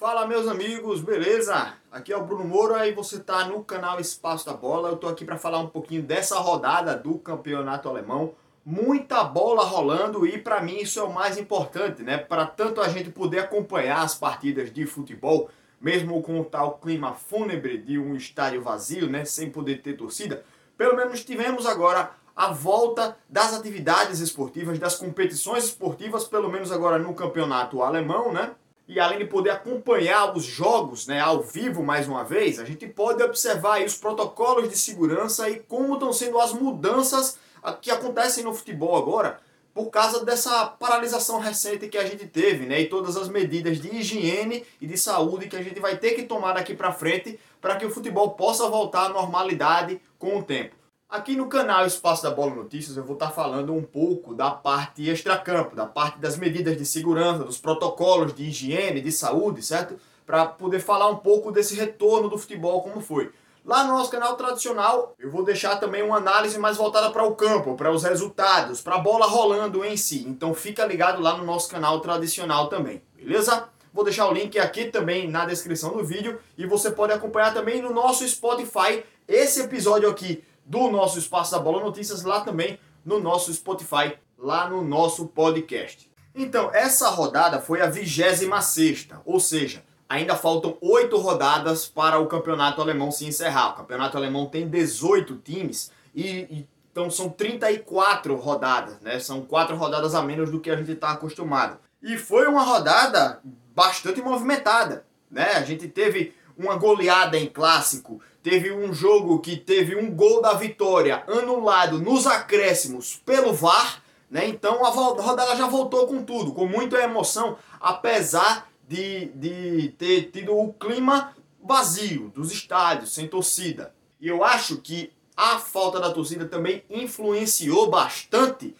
Fala meus amigos, beleza? Aqui é o Bruno Moura e você está no canal Espaço da Bola. Eu estou aqui para falar um pouquinho dessa rodada do campeonato alemão. Muita bola rolando e para mim isso é o mais importante, né? Para tanto a gente poder acompanhar as partidas de futebol, mesmo com o tal clima fúnebre de um estádio vazio, né? Sem poder ter torcida. Pelo menos tivemos agora a volta das atividades esportivas, das competições esportivas, pelo menos agora no campeonato alemão, né? E além de poder acompanhar os jogos né, ao vivo mais uma vez, a gente pode observar os protocolos de segurança e como estão sendo as mudanças que acontecem no futebol agora por causa dessa paralisação recente que a gente teve, né, e todas as medidas de higiene e de saúde que a gente vai ter que tomar daqui para frente para que o futebol possa voltar à normalidade com o tempo. Aqui no canal Espaço da Bola Notícias eu vou estar falando um pouco da parte extracampo, da parte das medidas de segurança, dos protocolos de higiene, de saúde, certo? Para poder falar um pouco desse retorno do futebol como foi. Lá no nosso canal tradicional, eu vou deixar também uma análise mais voltada para o campo, para os resultados, para a bola rolando em si. Então fica ligado lá no nosso canal tradicional também, beleza? Vou deixar o link aqui também na descrição do vídeo e você pode acompanhar também no nosso Spotify esse episódio aqui do nosso Espaço da Bola Notícias lá também no nosso Spotify, lá no nosso podcast. Então, essa rodada foi a 26, ou seja, ainda faltam oito rodadas para o campeonato alemão se encerrar. O campeonato alemão tem 18 times e, então são 34 rodadas, né? São quatro rodadas a menos do que a gente está acostumado. E foi uma rodada bastante movimentada, né? A gente teve uma goleada em clássico Teve um jogo que teve um gol da vitória anulado nos acréscimos pelo VAR, né? Então a rodada já voltou com tudo, com muita emoção, apesar de, de ter tido o clima vazio dos estádios, sem torcida. E eu acho que a falta da torcida também influenciou bastante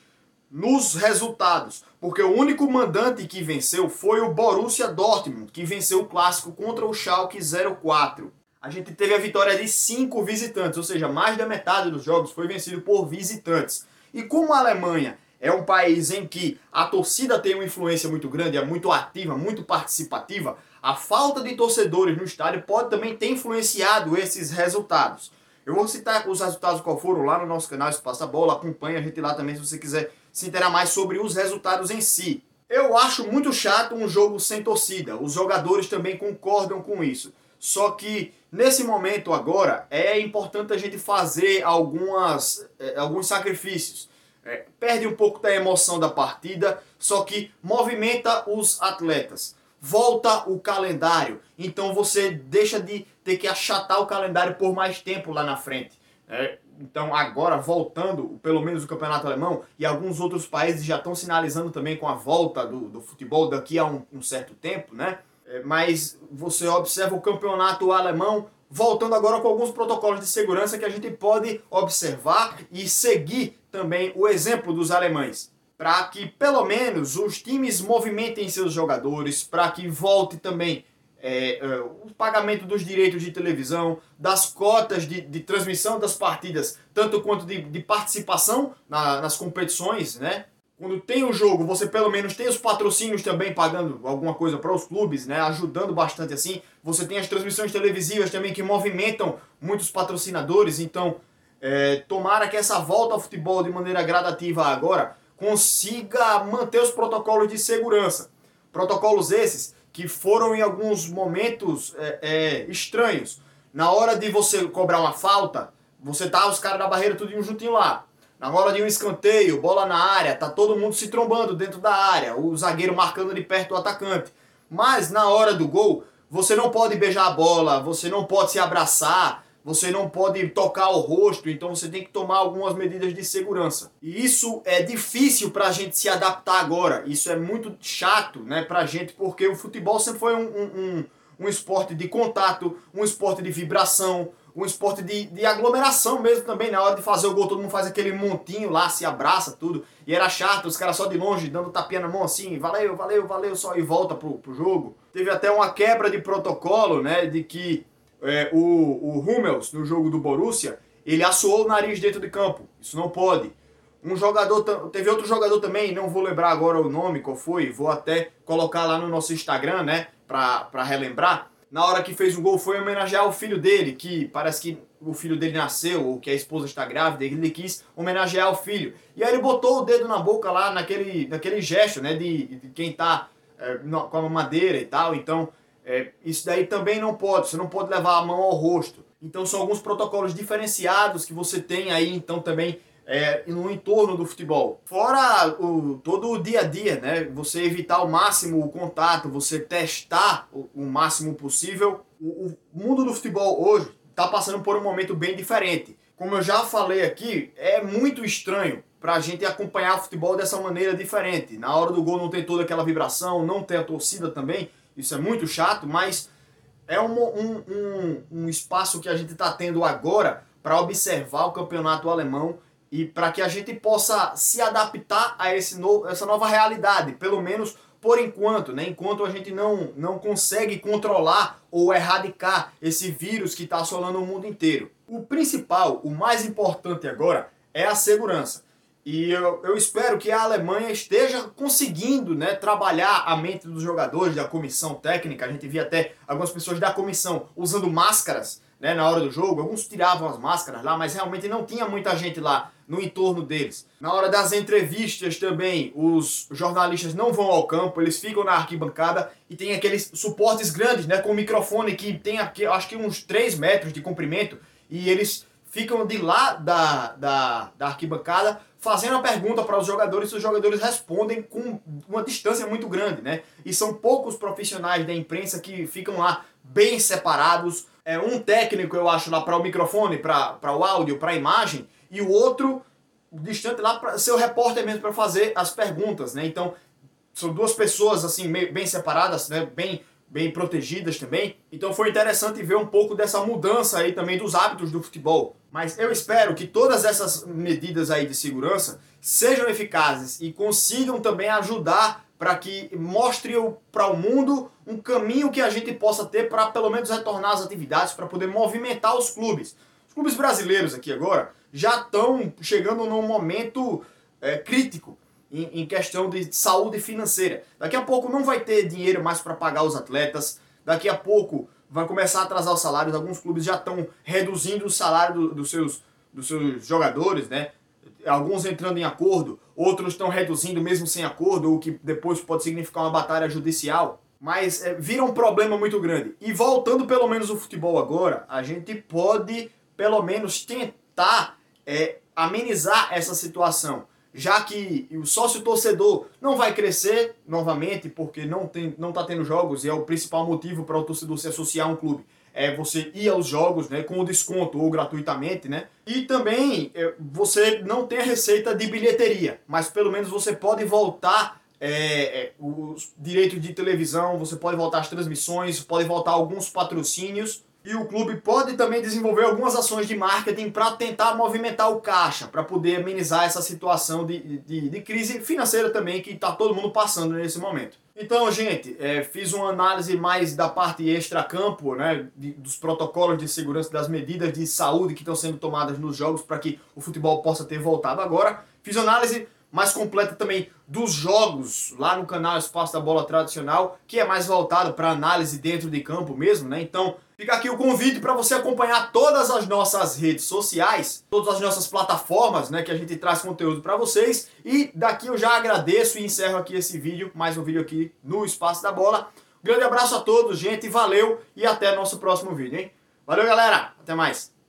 nos resultados, porque o único mandante que venceu foi o Borussia Dortmund, que venceu o clássico contra o Schalke 04 a gente teve a vitória de cinco visitantes, ou seja, mais da metade dos jogos foi vencido por visitantes. E como a Alemanha é um país em que a torcida tem uma influência muito grande, é muito ativa, muito participativa, a falta de torcedores no estádio pode também ter influenciado esses resultados. Eu vou citar os resultados qual foram lá no nosso canal Espaço da Bola, acompanha a gente lá também se você quiser se inteirar mais sobre os resultados em si. Eu acho muito chato um jogo sem torcida, os jogadores também concordam com isso. Só que nesse momento agora é importante a gente fazer algumas, é, alguns sacrifícios. É, perde um pouco da emoção da partida, só que movimenta os atletas. Volta o calendário, então você deixa de ter que achatar o calendário por mais tempo lá na frente. É, então agora voltando, pelo menos o campeonato alemão e alguns outros países já estão sinalizando também com a volta do, do futebol daqui a um, um certo tempo, né? É, mas você observa o campeonato alemão voltando agora com alguns protocolos de segurança que a gente pode observar e seguir também o exemplo dos alemães. Para que pelo menos os times movimentem seus jogadores, para que volte também é, é, o pagamento dos direitos de televisão, das cotas de, de transmissão das partidas, tanto quanto de, de participação na, nas competições, né? Quando tem o jogo, você pelo menos tem os patrocínios também pagando alguma coisa para os clubes, né? Ajudando bastante assim. Você tem as transmissões televisivas também que movimentam muitos patrocinadores. Então, é, tomara que essa volta ao futebol de maneira gradativa agora consiga manter os protocolos de segurança. Protocolos esses que foram em alguns momentos é, é, estranhos. Na hora de você cobrar uma falta, você tá os caras da barreira tudo juntinho lá na hora de um escanteio, bola na área, tá todo mundo se trombando dentro da área, o zagueiro marcando de perto o atacante. Mas na hora do gol, você não pode beijar a bola, você não pode se abraçar, você não pode tocar o rosto, então você tem que tomar algumas medidas de segurança. E isso é difícil para a gente se adaptar agora. Isso é muito chato né, para a gente, porque o futebol sempre foi um, um, um, um esporte de contato, um esporte de vibração, um esporte de, de aglomeração mesmo também. Na hora de fazer o gol, todo mundo faz aquele montinho lá, se abraça, tudo. E era chato, os caras só de longe, dando tapinha na mão assim, valeu, valeu, valeu, só e volta pro, pro jogo. Teve até uma quebra de protocolo, né, de que é, o, o Hummels, no jogo do Borussia, ele assoou o nariz dentro de campo. Isso não pode. Um jogador, teve outro jogador também, não vou lembrar agora o nome, qual foi, vou até colocar lá no nosso Instagram, né, para relembrar, na hora que fez o gol foi homenagear o filho dele, que parece que o filho dele nasceu, ou que a esposa está grávida, ele quis homenagear o filho. E aí ele botou o dedo na boca lá, naquele, naquele gesto, né, de, de quem está é, com a madeira e tal. Então, é, isso daí também não pode, você não pode levar a mão ao rosto. Então, são alguns protocolos diferenciados que você tem aí, então, também é, no entorno do futebol. Fora o, todo o dia a dia, né? Você evitar ao máximo o contato, você testar o, o máximo possível. O, o mundo do futebol hoje está passando por um momento bem diferente. Como eu já falei aqui, é muito estranho para a gente acompanhar o futebol dessa maneira diferente. Na hora do gol não tem toda aquela vibração, não tem a torcida também, isso é muito chato, mas é um, um, um, um espaço que a gente está tendo agora para observar o campeonato alemão e para que a gente possa se adaptar a esse novo, essa nova realidade, pelo menos por enquanto, né? enquanto a gente não, não consegue controlar ou erradicar esse vírus que está assolando o mundo inteiro. O principal, o mais importante agora, é a segurança. E eu, eu espero que a Alemanha esteja conseguindo né, trabalhar a mente dos jogadores, da comissão técnica. A gente via até algumas pessoas da comissão usando máscaras né, na hora do jogo. Alguns tiravam as máscaras lá, mas realmente não tinha muita gente lá no entorno deles. Na hora das entrevistas também, os jornalistas não vão ao campo, eles ficam na arquibancada e tem aqueles suportes grandes, né, com microfone que tem aqui, acho que uns 3 metros de comprimento, e eles ficam de lá da, da, da arquibancada fazendo a pergunta para os jogadores e os jogadores respondem com uma distância muito grande, né? E são poucos profissionais da imprensa que ficam lá bem separados. É um técnico, eu acho, lá para o microfone, para o áudio, para a imagem, e o outro distante lá para ser o repórter mesmo para fazer as perguntas, né? Então, são duas pessoas assim bem separadas, né? Bem bem protegidas também. Então foi interessante ver um pouco dessa mudança aí também dos hábitos do futebol. Mas eu espero que todas essas medidas aí de segurança sejam eficazes e consigam também ajudar para que mostre para o mundo um caminho que a gente possa ter para pelo menos retornar às atividades, para poder movimentar os clubes. Os clubes brasileiros aqui agora já estão chegando num momento é, crítico em, em questão de saúde financeira. Daqui a pouco não vai ter dinheiro mais para pagar os atletas, daqui a pouco vai começar a atrasar os salários, alguns clubes já estão reduzindo o salário do, seus, dos seus jogadores, né? Alguns entrando em acordo, outros estão reduzindo mesmo sem acordo, o que depois pode significar uma batalha judicial. Mas é, vira um problema muito grande. E voltando pelo menos ao futebol agora, a gente pode pelo menos tentar é, amenizar essa situação já que o sócio torcedor não vai crescer novamente porque não tem não está tendo jogos e é o principal motivo para o torcedor se associar a um clube é você ir aos jogos né, com desconto ou gratuitamente, né? E também é, você não tem a receita de bilheteria, mas pelo menos você pode voltar é, é, os direitos de televisão, você pode voltar as transmissões, pode voltar alguns patrocínios e o clube pode também desenvolver algumas ações de marketing para tentar movimentar o caixa, para poder amenizar essa situação de, de, de crise financeira também que está todo mundo passando nesse momento. Então, gente, é, fiz uma análise mais da parte extra-campo, né, dos protocolos de segurança, das medidas de saúde que estão sendo tomadas nos jogos para que o futebol possa ter voltado agora. Fiz análise mais completa também dos jogos lá no canal Espaço da Bola Tradicional, que é mais voltado para análise dentro de campo mesmo, né? Então, fica aqui o convite para você acompanhar todas as nossas redes sociais, todas as nossas plataformas, né, que a gente traz conteúdo para vocês. E daqui eu já agradeço e encerro aqui esse vídeo, mais um vídeo aqui no Espaço da Bola. Grande abraço a todos, gente, valeu e até nosso próximo vídeo, hein? Valeu, galera, até mais.